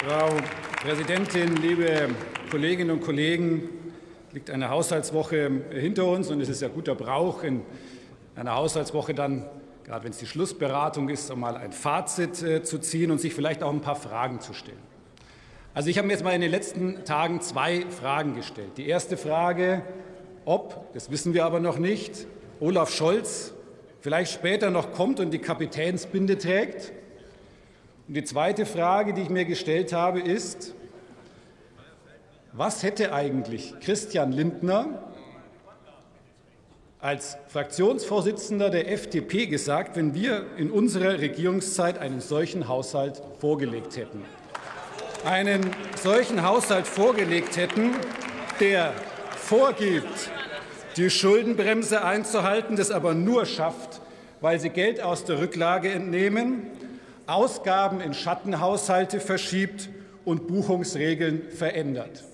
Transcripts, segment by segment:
Frau Präsidentin, liebe Kolleginnen und Kollegen! liegt eine Haushaltswoche hinter uns und es ist ja guter Brauch, in einer Haushaltswoche dann, gerade wenn es die Schlussberatung ist, mal ein Fazit äh, zu ziehen und sich vielleicht auch ein paar Fragen zu stellen. Also ich habe mir jetzt mal in den letzten Tagen zwei Fragen gestellt. Die erste Frage, ob, das wissen wir aber noch nicht, Olaf Scholz vielleicht später noch kommt und die Kapitänsbinde trägt. Und die zweite Frage, die ich mir gestellt habe, ist, was hätte eigentlich Christian Lindner als Fraktionsvorsitzender der FDP gesagt, wenn wir in unserer Regierungszeit einen solchen Haushalt vorgelegt hätten? Einen solchen Haushalt vorgelegt hätten, der vorgibt, die Schuldenbremse einzuhalten, das aber nur schafft, weil sie Geld aus der Rücklage entnehmen, Ausgaben in Schattenhaushalte verschiebt und Buchungsregeln verändert.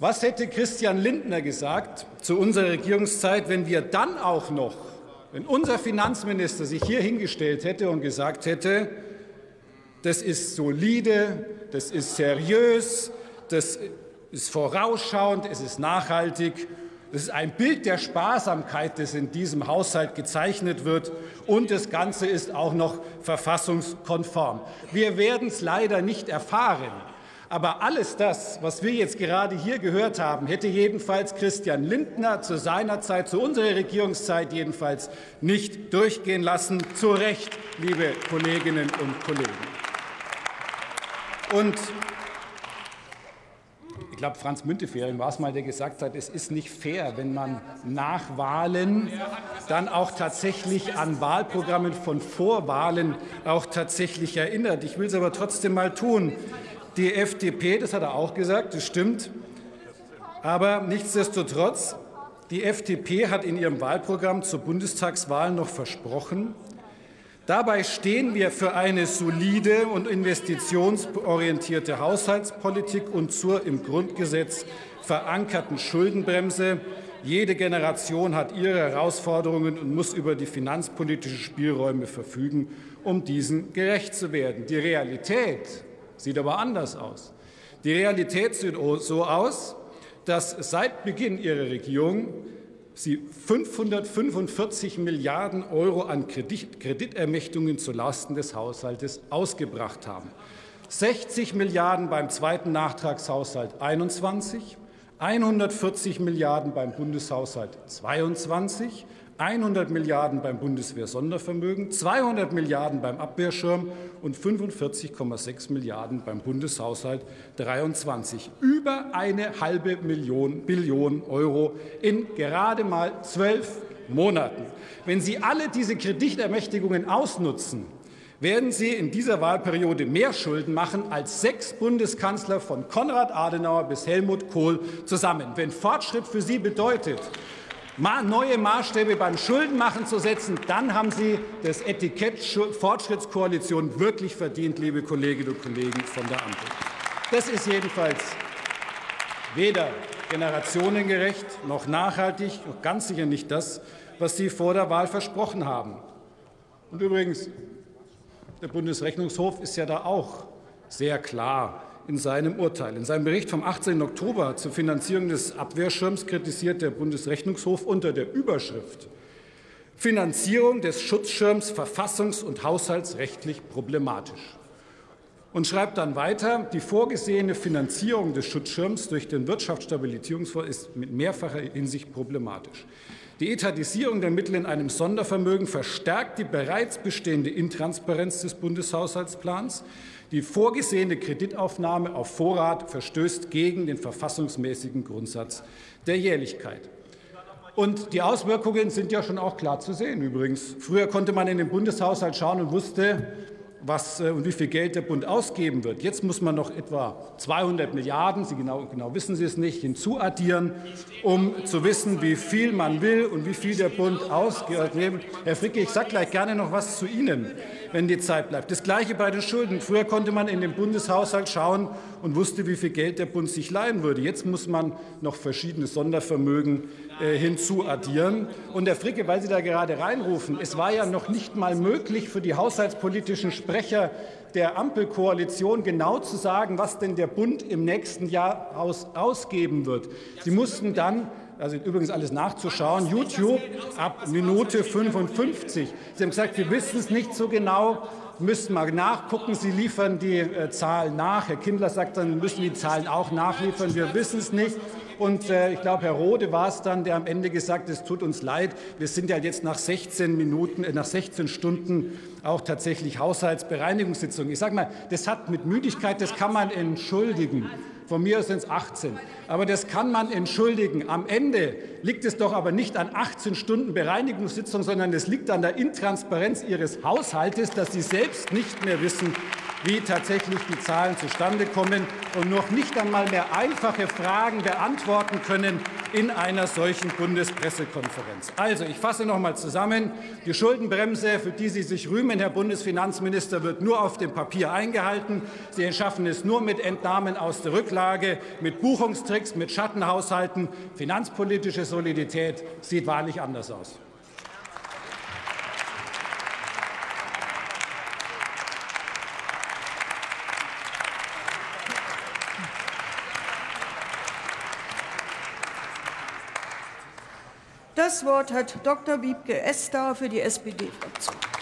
Was hätte Christian Lindner gesagt zu unserer Regierungszeit, wenn wir dann auch noch, wenn unser Finanzminister sich hier hingestellt hätte und gesagt hätte, das ist solide, das ist seriös, das ist vorausschauend, es ist nachhaltig, das ist ein Bild der Sparsamkeit, das in diesem Haushalt gezeichnet wird, und das Ganze ist auch noch verfassungskonform. Wir werden es leider nicht erfahren. Aber alles das, was wir jetzt gerade hier gehört haben, hätte jedenfalls Christian Lindner zu seiner Zeit, zu unserer Regierungszeit jedenfalls nicht durchgehen lassen. Zu Recht, liebe Kolleginnen und Kollegen. Und ich glaube, Franz Müntefering war es mal, der gesagt hat, es ist nicht fair, wenn man nach Wahlen dann auch tatsächlich an Wahlprogrammen von Vorwahlen auch tatsächlich erinnert. Ich will es aber trotzdem mal tun. Die FDP, das hat er auch gesagt, das stimmt. Aber nichtsdestotrotz, die FDP hat in ihrem Wahlprogramm zur Bundestagswahl noch versprochen, dabei stehen wir für eine solide und investitionsorientierte Haushaltspolitik und zur im Grundgesetz verankerten Schuldenbremse. Jede Generation hat ihre Herausforderungen und muss über die finanzpolitischen Spielräume verfügen, um diesen gerecht zu werden. Die Realität Sieht aber anders aus. Die Realität sieht so aus, dass seit Beginn Ihrer Regierung Sie 545 Milliarden Euro an Kredit Kreditermächtungen zulasten des Haushaltes ausgebracht haben. 60 Milliarden beim zweiten Nachtragshaushalt 21, 140 Milliarden beim Bundeshaushalt 22, 100 Milliarden beim Bundeswehr-Sondervermögen, 200 Milliarden beim Abwehrschirm und 45,6 Milliarden beim Bundeshaushalt 23. Über eine halbe Million, Billion Euro in gerade mal zwölf Monaten. Wenn Sie alle diese Kreditermächtigungen ausnutzen, werden Sie in dieser Wahlperiode mehr Schulden machen als sechs Bundeskanzler von Konrad Adenauer bis Helmut Kohl zusammen. Wenn Fortschritt für Sie bedeutet, neue Maßstäbe beim Schuldenmachen zu setzen, dann haben Sie das Etikett Fortschrittskoalition wirklich verdient, liebe Kolleginnen und Kollegen von der Ampel. Das ist jedenfalls weder generationengerecht noch nachhaltig und ganz sicher nicht das, was Sie vor der Wahl versprochen haben. Und übrigens, der Bundesrechnungshof ist ja da auch sehr klar in seinem Urteil. In seinem Bericht vom 18. Oktober zur Finanzierung des Abwehrschirms kritisiert der Bundesrechnungshof unter der Überschrift Finanzierung des Schutzschirms verfassungs- und haushaltsrechtlich problematisch und schreibt dann weiter, die vorgesehene Finanzierung des Schutzschirms durch den Wirtschaftsstabilisierungsfonds ist mit mehrfacher Hinsicht problematisch. Die Etatisierung der Mittel in einem Sondervermögen verstärkt die bereits bestehende Intransparenz des Bundeshaushaltsplans. Die vorgesehene Kreditaufnahme auf Vorrat verstößt gegen den verfassungsmäßigen Grundsatz der Jährlichkeit. Und die Auswirkungen sind ja schon auch klar zu sehen übrigens. Früher konnte man in den Bundeshaushalt schauen und wusste, was äh, und wie viel Geld der Bund ausgeben wird. Jetzt muss man noch etwa 200 Milliarden, Sie genau, genau wissen Sie es nicht, hinzuaddieren, um zu wissen, wie viel man will und wie viel der Bund ausgeben. Herr Fricke, ich sage gleich gerne noch was zu Ihnen wenn die Zeit bleibt. Das Gleiche bei den Schulden. Früher konnte man in den Bundeshaushalt schauen und wusste, wie viel Geld der Bund sich leihen würde. Jetzt muss man noch verschiedene Sondervermögen äh, hinzuaddieren. Und Herr Fricke, weil Sie da gerade reinrufen, es war ja noch nicht mal möglich für die haushaltspolitischen Sprecher der Ampelkoalition genau zu sagen, was denn der Bund im nächsten Jahr aus, ausgeben wird. Sie mussten dann also übrigens alles nachzuschauen, YouTube ab Minute 55. Sie haben gesagt, wir wissen es nicht so genau, müssen mal nachgucken. Sie liefern die äh, Zahlen nach. Herr Kindler sagt dann, müssen die Zahlen auch nachliefern. Wir wissen es nicht. Und äh, ich glaube, Herr Rode war es dann, der am Ende gesagt hat, es tut uns leid, wir sind ja jetzt nach 16 Minuten, äh, nach 16 Stunden auch tatsächlich Haushaltsbereinigungssitzung. Ich sage mal, das hat mit Müdigkeit, das kann man entschuldigen. Von mir sind es 18. Aber das kann man entschuldigen. Am Ende liegt es doch aber nicht an 18 Stunden Bereinigungssitzung, sondern es liegt an der Intransparenz Ihres Haushaltes, dass Sie selbst nicht mehr wissen, wie tatsächlich die Zahlen zustande kommen und noch nicht einmal mehr einfache Fragen beantworten können in einer solchen Bundespressekonferenz. Also, ich fasse noch einmal zusammen. Die Schuldenbremse, für die Sie sich rühmen, Herr Bundesfinanzminister, wird nur auf dem Papier eingehalten. Sie schaffen es nur mit Entnahmen aus der Rücklage, mit Buchungstricks, mit Schattenhaushalten. Finanzpolitische Solidität sieht wahrlich anders aus. Das Wort hat Dr. Wiebke Esser für die SPD-Fraktion.